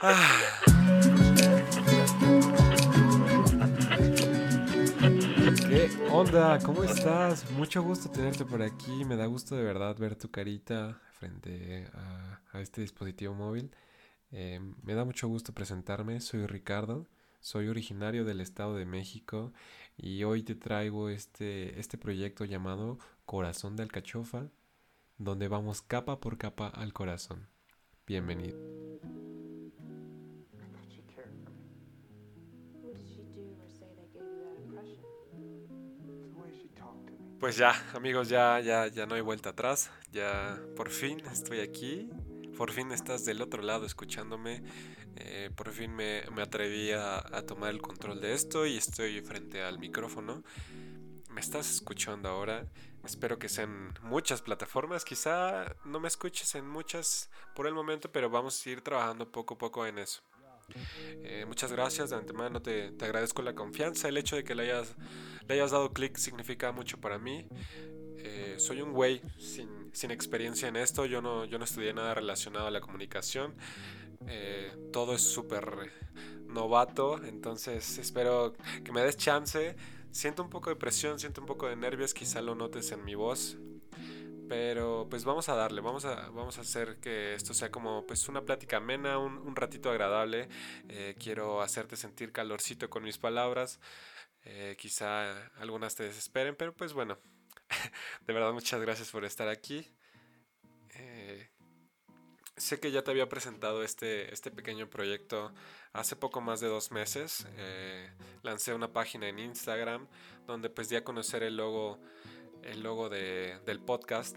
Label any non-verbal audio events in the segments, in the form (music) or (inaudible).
¿Qué onda? ¿Cómo estás? Mucho gusto tenerte por aquí. Me da gusto de verdad ver tu carita frente a, este dispositivo móvil. Eh, me da mucho gusto presentarme. Soy Ricardo. Soy originario del Estado de México y hoy te traigo este, este proyecto llamado Corazón de Alcachofa, donde vamos capa por capa al corazón. Bienvenido. Pues ya, amigos, ya, ya, ya no hay vuelta atrás. Ya por fin estoy aquí. Por fin estás del otro lado escuchándome. Eh, por fin me, atreví a, tomar el control de esto y estoy frente al micrófono. Me estás escuchando ahora. Espero que sean muchas plataformas. Quizá no me escuches en muchas por el momento, pero vamos a ir trabajando poco a poco en eso. Eh, muchas gracias de antemano, te, te, agradezco la confianza, el hecho de que le hayas, le hayas dado clic significa mucho para mí. Eh, soy un güey sin, experiencia en esto, yo no, yo no estudié nada relacionado a la comunicación, eh, todo es súper novato, entonces espero que me des chance. Siento un poco de presión, siento un poco de nervios, quizá lo notes en mi voz, pero pues vamos a darle, vamos a, vamos a hacer que esto sea como pues una plática amena, un, ratito agradable. Eh, quiero hacerte sentir calorcito con mis palabras. Eh, quizá algunas te desesperen, pero pues bueno, (laughs) de verdad muchas gracias por estar aquí. Eh, sé que ya te había presentado este, este pequeño proyecto hace poco más de dos meses. lancé una página en Instagram donde pues di a conocer el logo el logo del podcast,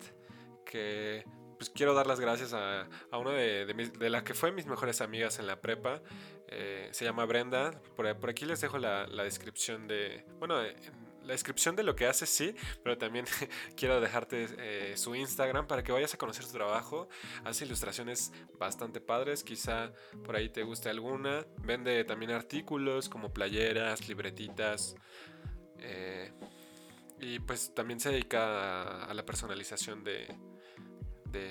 que pues quiero dar las gracias a, a una de, de, la que fue mis mejores amigas en la prepa. Eh, se llama Brenda. Por, aquí les dejo la, descripción de... Bueno, la descripción de lo que hace, sí, pero también (laughs) quiero dejarte eh, su Instagram para que vayas a conocer su trabajo. Hace ilustraciones bastante padres, quizá por ahí te guste alguna. Vende también artículos como playeras, libretitas. Eh, y pues también se dedica a, la personalización de,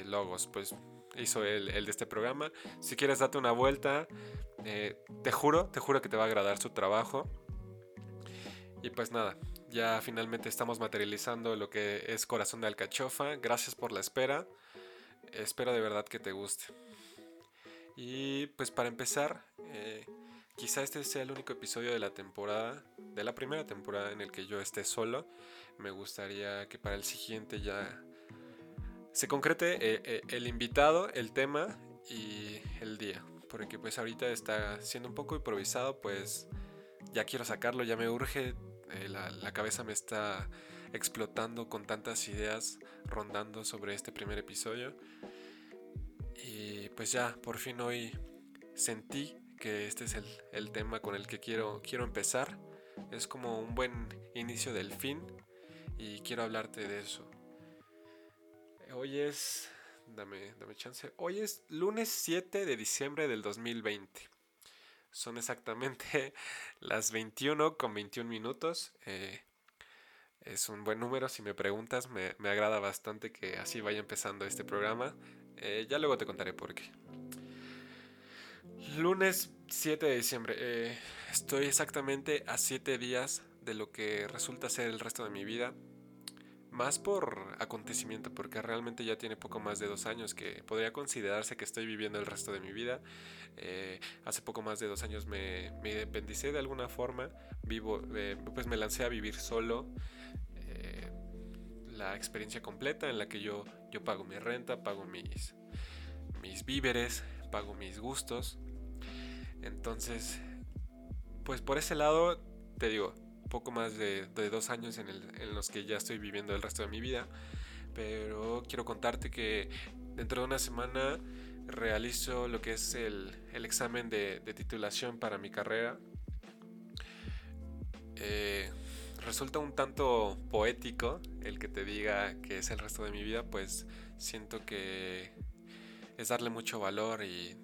logos. Pues hizo el, de este programa. Si quieres date una vuelta, eh, te juro, te juro que te va a agradar su trabajo. Y pues nada, ya finalmente estamos materializando lo que es Corazón de Alcachofa. Gracias por la espera. Espero de verdad que te guste. Y pues para empezar, eh, quizá este sea el único episodio de la temporada, de la primera temporada en el que yo esté solo me gustaría que para el siguiente ya se concrete eh, eh, el invitado, el tema y el día. Porque pues ahorita está siendo un poco improvisado, pues ya quiero sacarlo, ya me urge, eh, la, la, cabeza me está explotando con tantas ideas rondando sobre este primer episodio. Y pues ya, por fin hoy sentí que este es el, el tema con el que quiero, quiero empezar. Es como un buen inicio del fin y quiero hablarte de eso. Hoy es, dame, dame chance, hoy es lunes 7 de diciembre del 2020. Son exactamente (laughs) las 21 con 21 minutos. Eh, es un buen número, si me preguntas, me, agrada bastante que así vaya empezando este programa. Eh, ya luego te contaré por qué. Lunes 7 de diciembre. Eh, estoy exactamente a 7 días de lo que resulta ser el resto de mi vida. Más por acontecimiento, porque realmente ya tiene poco más de dos años que podría considerarse que estoy viviendo el resto de mi vida. Eh, hace poco más de dos años me, me independicé de alguna forma, vivo, eh, pues me lancé a vivir solo. Eh, la experiencia completa en la que yo, yo pago mi renta, pago mis, mis víveres, pago mis gustos. Entonces, pues por ese lado, te digo, poco más de, dos años en, los que ya estoy viviendo el resto de mi vida. Pero quiero contarte que dentro de una semana realizo lo que es el, examen de, titulación para mi carrera. Eh, resulta un tanto poético el que te diga que es el resto de mi vida, pues siento que es darle mucho valor y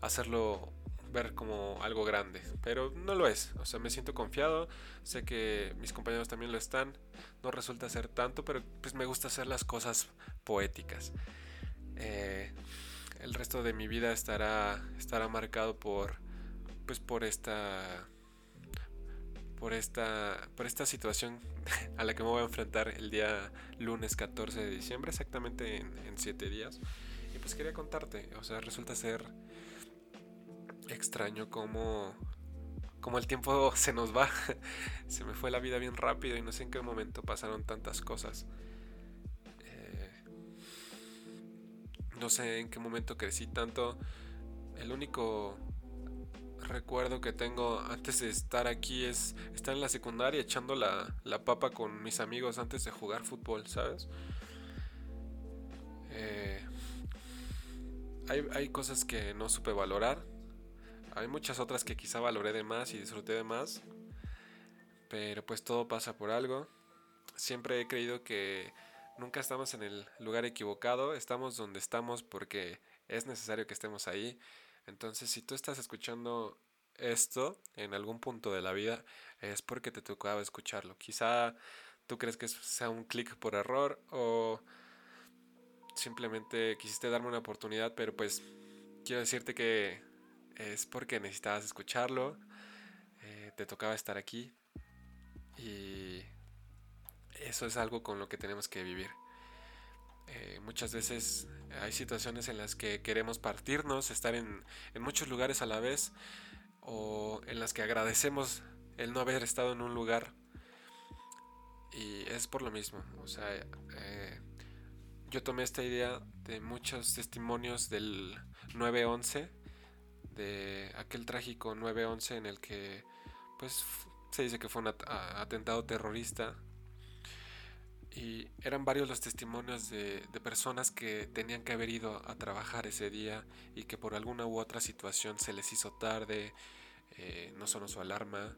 hacerlo ver como algo grande, pero no lo es. O sea, me siento confiado, sé que mis compañeros también lo están. No resulta ser tanto, pero pues me gusta hacer las cosas poéticas. Eh, el resto de mi vida estará, estará marcado por, pues por esta, por esta, por esta situación (laughs) a la que me voy a enfrentar el día lunes 14 de diciembre, exactamente en, 7 días. Y pues quería contarte, o sea, resulta ser extraño cómo, cómo el tiempo (laughs) se nos va. se me fue la vida bien rápido y no sé en qué momento pasaron tantas cosas. no sé en qué momento crecí tanto. El único recuerdo que tengo antes de estar aquí es estar en la secundaria echando la, papa con mis amigos antes de jugar fútbol, ¿sabes? Eh, hay, hay cosas que no supe valorar. Hay muchas otras que quizá valoré de más y disfruté de más. Pero pues todo pasa por algo. Siempre he creído que Nunca estamos en el lugar equivocado, estamos donde estamos porque es necesario que estemos ahí. Entonces, si tú estás escuchando esto en algún punto de la vida, es porque te tocaba escucharlo. Quizá tú crees que sea un clic por error o simplemente quisiste darme una oportunidad, pero pues quiero decirte que es porque necesitabas escucharlo, eh, te tocaba estar aquí y eso es algo con lo que tenemos que vivir. Eh, muchas veces hay situaciones en las que queremos partirnos, estar en, muchos lugares a la vez, o en las que agradecemos el no haber estado en un lugar. Y es por lo mismo. O sea, eh, yo tomé esta idea de muchos testimonios del 9-11, de aquel trágico 9-11 en el que, pues, se dice que fue un atentado terrorista y eran varios los testimonios de, personas que tenían que haber ido a trabajar ese día y que por alguna u otra situación se les hizo tarde, eh, no sonó su alarma,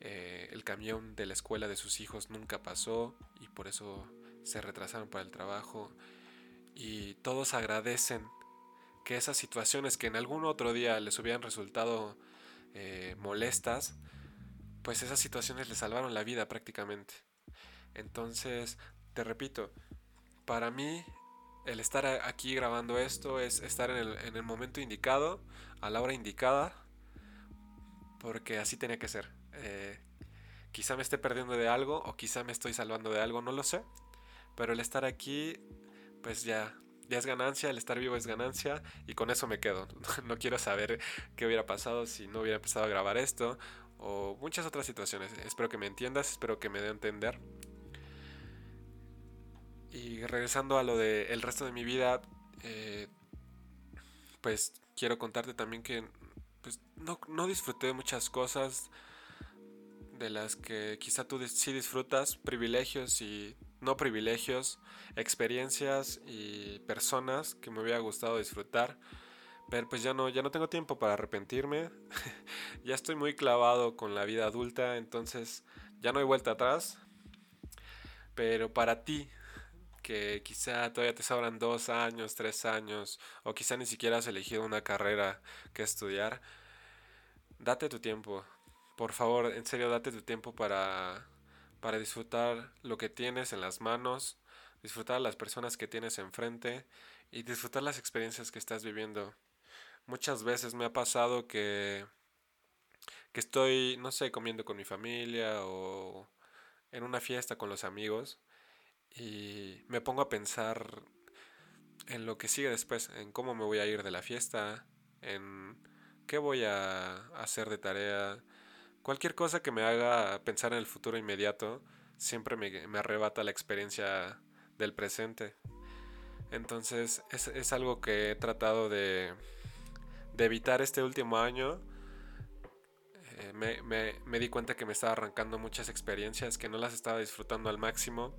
eh, el camión de la escuela de sus hijos nunca pasó y por eso se retrasaron para el trabajo. Y todos agradecen que esas situaciones que en algún otro día les hubieran resultado eh, molestas, pues esas situaciones les salvaron la vida prácticamente. Entonces, te repito, para mí el estar aquí grabando esto es estar en el, momento indicado, a la hora indicada, porque así tenía que ser. Eh, quizá me esté perdiendo de algo o quizá me estoy salvando de algo, no lo sé. Pero el estar aquí, pues ya, ya es ganancia, el estar vivo es ganancia y con eso me quedo. (laughs) No quiero saber qué hubiera pasado si no hubiera empezado a grabar esto o muchas otras situaciones. Espero que me entiendas, espero que me dé a entender. Y regresando a lo del el resto de mi vida, eh, pues quiero contarte también que pues, no, no, disfruté de muchas cosas de las que quizá tú sí disfrutas, privilegios y no privilegios, experiencias y personas que me hubiera gustado disfrutar. Pero pues ya no, ya no tengo tiempo para arrepentirme. (laughs) ya estoy muy clavado con la vida adulta, entonces ya no hay vuelta atrás. Pero para ti, que quizá todavía te sobran dos años, tres años, o quizá ni siquiera has elegido una carrera que estudiar, date tu tiempo. Por favor, en serio, date tu tiempo para, para disfrutar lo que tienes en las manos, disfrutar las personas que tienes enfrente y disfrutar las experiencias que estás viviendo. Muchas veces me ha pasado que, que estoy, no sé, comiendo con mi familia o en una fiesta con los amigos y me pongo a pensar en lo que sigue después, en cómo me voy a ir de la fiesta, en qué voy a hacer de tarea, cualquier cosa que me haga pensar en el futuro inmediato, siempre me, arrebata la experiencia del presente. Entonces es, algo que he tratado de, evitar este último año. Eh, me, me di cuenta que me estaba arrancando muchas experiencias, que no las estaba disfrutando al máximo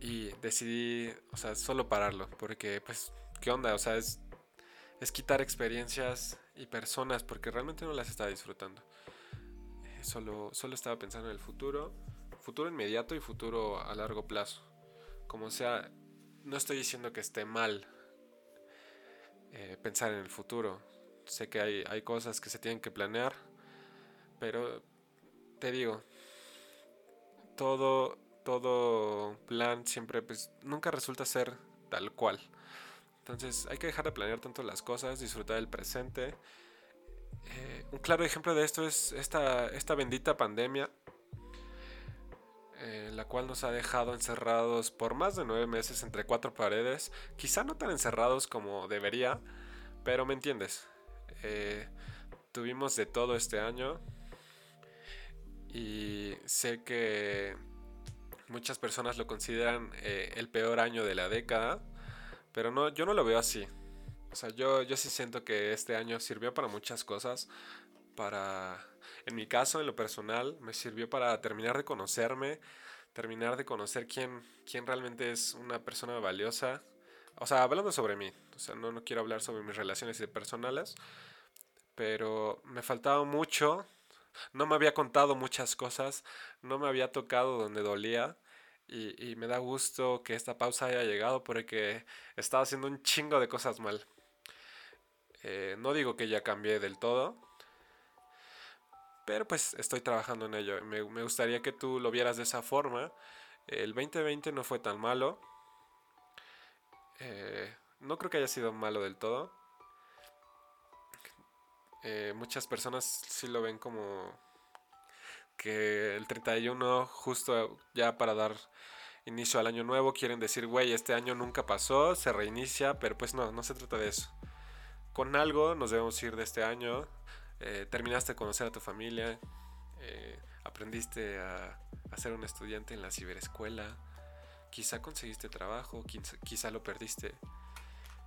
y decidí, o sea, solo pararlo, porque pues, ¿qué onda? O sea, es, es quitar experiencias y personas porque realmente no las estaba disfrutando. Eh, solo, solo estaba pensando en el futuro, futuro inmediato y futuro a largo plazo. Como sea, no estoy diciendo que esté mal eh, pensar en el futuro. Sé que hay, hay cosas que se tienen que planear, pero te digo, todo todo plan siempre pues nunca resulta ser tal cual. Entonces hay que dejar de planear tanto las cosas, disfrutar del presente. Eh, un claro ejemplo de esto es esta, esta bendita pandemia, eh, la cual nos ha dejado encerrados por más de nueve meses entre cuatro paredes. Quizá no tan encerrados como debería, pero me entiendes. Eh, tuvimos de todo este año y sé que muchas personas lo consideran el peor año de la década. Pero no, yo no lo veo así. O sea, yo, yo sí siento que este año sirvió para muchas cosas. Para, en mi caso, en lo personal, me sirvió para terminar de conocerme, terminar de conocer quién, quién realmente es una persona valiosa. O sea, hablando sobre mí. O sea, no, no quiero hablar sobre mis relaciones personales. Pero me faltaba mucho. No me había contado muchas cosas. No me había tocado donde dolía. Y, me da gusto que esta pausa haya llegado porque estaba haciendo un chingo de cosas mal. Eh, no digo que ya cambié del todo, pero pues estoy trabajando en ello. Me, me, gustaría que tú lo vieras de esa forma. El 2020 no fue tan malo. Eh, no creo que haya sido malo del todo. Eh, muchas personas sí lo ven como que el 31 justo ya para dar inicio al año nuevo quieren decir, güey, este año nunca pasó, se reinicia, pero pues no, no se trata de eso. Con algo nos debemos ir de este año, eh, terminaste de conocer a tu familia, eh, aprendiste a, ser un estudiante en la ciberescuela, quizá conseguiste trabajo, quizá, lo perdiste,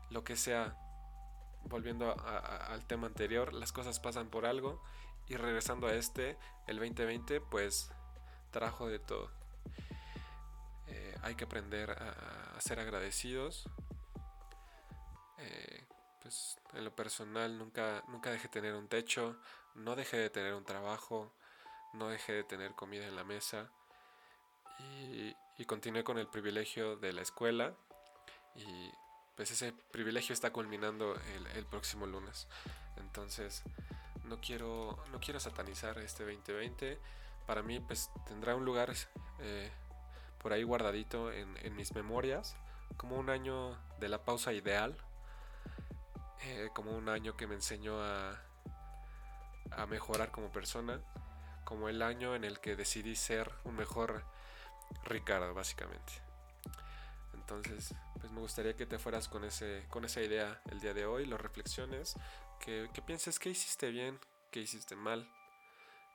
lo que sea. Volviendo al tema anterior, las cosas pasan por algo y regresando a este, el 2020 pues trajo de todo. Eh, hay que aprender a, ser agradecidos. Eh, pues en lo personal nunca, nunca dejé de tener un techo, no dejé de tener un trabajo, no dejé de tener comida en la mesa y, continué con el privilegio de la escuela y pues ese privilegio está culminando el próximo lunes. Entonces, no quiero, no quiero satanizar este 2020. Para mí, pues tendrá un lugar eh, por ahí guardadito en, mis memorias, como un año de la pausa ideal, eh, como un año que me enseñó a, a mejorar como persona, como el año en el que decidí ser un mejor Ricardo, básicamente. Entonces, pues me gustaría que te fueras con, ese, con esa idea el día de hoy, lo reflexiones, que, pienses qué hiciste bien, qué hiciste mal,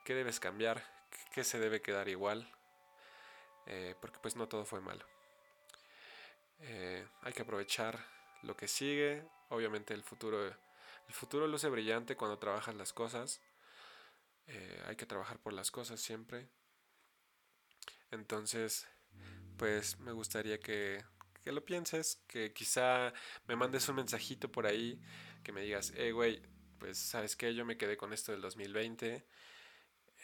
qué debes cambiar, qué se debe quedar igual, eh, porque pues no todo fue malo. Eh, hay que aprovechar lo que sigue, obviamente el futuro, el futuro luce brillante cuando trabajas las cosas, eh, hay que trabajar por las cosas siempre. Entonces, pues me gustaría que, que lo pienses, que quizá me mandes un mensajito por ahí que me digas, eh, güey, pues sabes que yo me quedé con esto del 2020,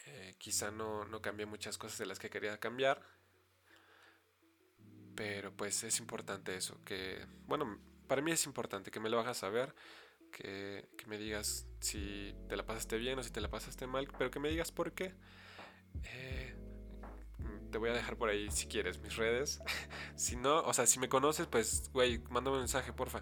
eh, quizá no, no cambié muchas cosas de las que quería cambiar, pero pues es importante eso, que, bueno, para mí es importante que me lo hagas saber, que, que, me digas si te la pasaste bien o si te la pasaste mal, pero que me digas por qué. Eh, voy a dejar por ahí si quieres mis redes. (laughs) si no, o sea, si me conoces, pues, güey, mándame un mensaje, porfa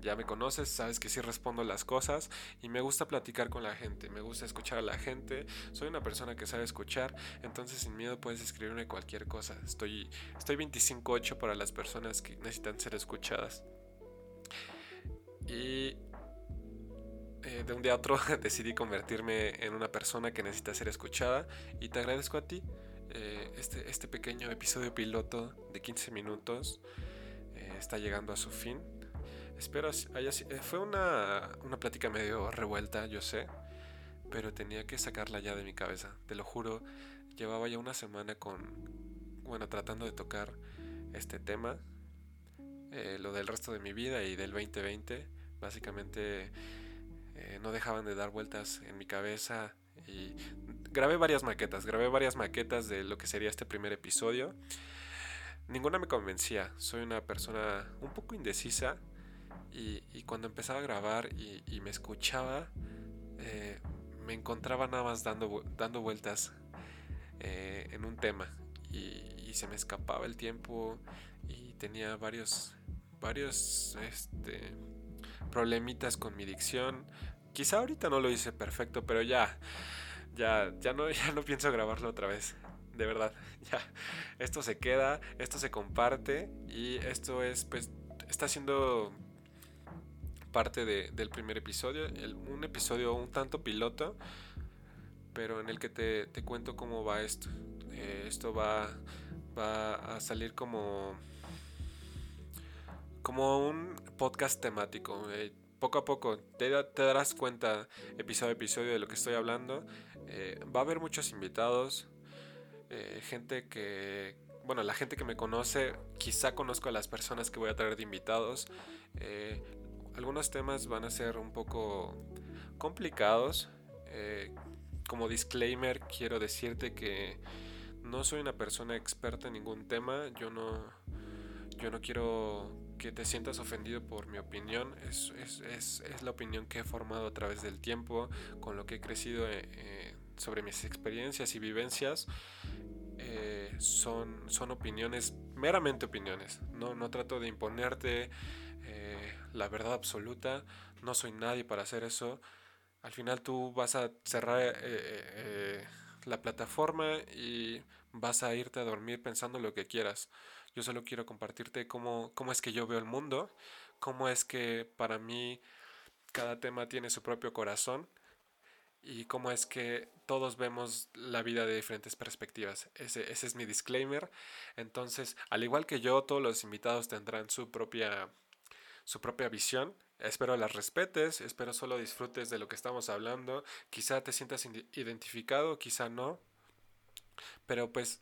ya me conoces, sabes que sí respondo las cosas y me gusta platicar con la gente, me gusta escuchar a la gente, soy una persona que sabe escuchar, entonces sin miedo puedes escribirme cualquier cosa. Estoy, estoy 25-8 para las personas que necesitan ser escuchadas. Y eh, de un día a otro (laughs) decidí convertirme en una persona que necesita ser escuchada y te agradezco a ti. Eh, este, este pequeño episodio piloto de 15 minutos eh, está llegando a su fin Espero haya eh, Fue una, una plática medio revuelta, yo sé. Pero tenía que sacarla ya de mi cabeza. Te lo juro. Llevaba ya una semana con. Bueno, tratando de tocar este tema. Lo del resto de mi vida y del 2020. Básicamente no dejaban de dar vueltas en mi cabeza. Y grabé varias maquetas. Grabé varias maquetas de lo que sería este primer episodio. Ninguna me convencía. Soy una persona un poco indecisa y, cuando empezaba a grabar y, me escuchaba, eh, me encontraba nada más dando, dando vueltas eh, en un tema y, se me escapaba el tiempo y tenía varios, varios este, problemitas con mi dicción. Quizá ahorita no lo hice perfecto, pero ya, ya, ya no, (laughs) ya no pienso grabarlo otra vez. De verdad, (laughs) ya. Esto se queda, esto se comparte y esto es, pues, está siendo parte del primer episodio, un episodio un tanto piloto, pero en el que te, te cuento cómo va esto. Eh, esto va, va a salir como como un podcast temático. Eh, poco a poco te, darás cuenta episodio a episodio de lo que estoy hablando. Eh, va a haber muchos invitados, gente que, bueno, la gente que me conoce, quizá conozco a las personas que voy a traer de invitados. algunos temas van a ser un poco complicados. como disclaimer, quiero decirte que no soy una persona experta en ningún tema, yo no, yo no quiero que te sientas ofendido por mi opinión, es, la opinión que he formado a través del tiempo, con lo que he crecido eh, eh, sobre mis experiencias y vivencias. Eh, son, son opiniones, meramente opiniones, no, no trato de imponerte la verdad absoluta, no soy nadie para hacer eso. Al final tú vas a cerrar la plataforma y vas a irte a dormir pensando lo que quieras. Yo solo quiero compartirte cómo, cómo es que yo veo el mundo, cómo es que para mí cada tema tiene su propio corazón y cómo es que todos vemos la vida de diferentes perspectivas. Ese, ese es mi disclaimer. Entonces, al igual que yo, todos los invitados tendrán su propia, su propia visión. Espero las respetes, espero solo disfrutes de lo que estamos hablando. Quizá te sientas identificado, quizá no. Pero pues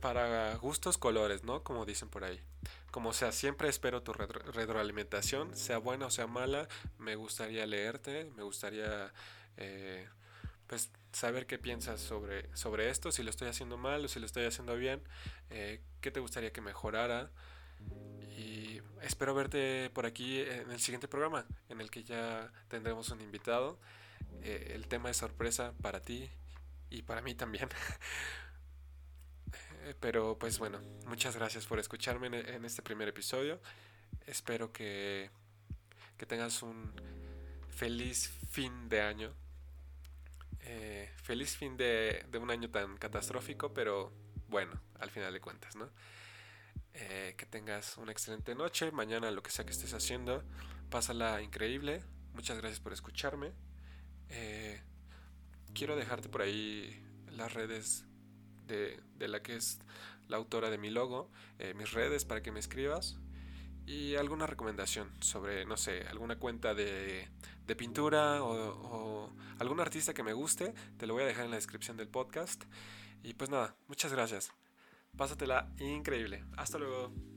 para gustos colores, ¿no? Como dicen por ahí. Como sea, siempre espero tu retroalimentación, sea buena o sea mala. Me gustaría leerte, me gustaría eh, pues saber qué piensas sobre, sobre esto, si lo estoy haciendo mal o si lo estoy haciendo bien, eh, qué te gustaría que mejorara. Y espero verte por aquí en el siguiente programa, en el que ya tendremos un invitado. Eh, el tema es sorpresa para ti y para mí también. (laughs) Pero pues bueno, muchas gracias por escucharme en, este primer episodio. Espero que, que tengas un feliz fin de año. Eh, feliz fin de, un año tan catastrófico, pero bueno, al final de cuentas, ¿no? Eh, que tengas una excelente noche, mañana lo que sea que estés haciendo, pásala increíble. Muchas gracias por escucharme quiero dejarte por ahí las redes de, la que es la autora de mi logo, eh, mis redes para que me escribas y alguna recomendación sobre, no sé, alguna cuenta de, pintura o, o, algún artista que me guste, te lo voy a dejar en la descripción del podcast. Y pues nada, muchas gracias. Pásatela increíble. Hasta luego.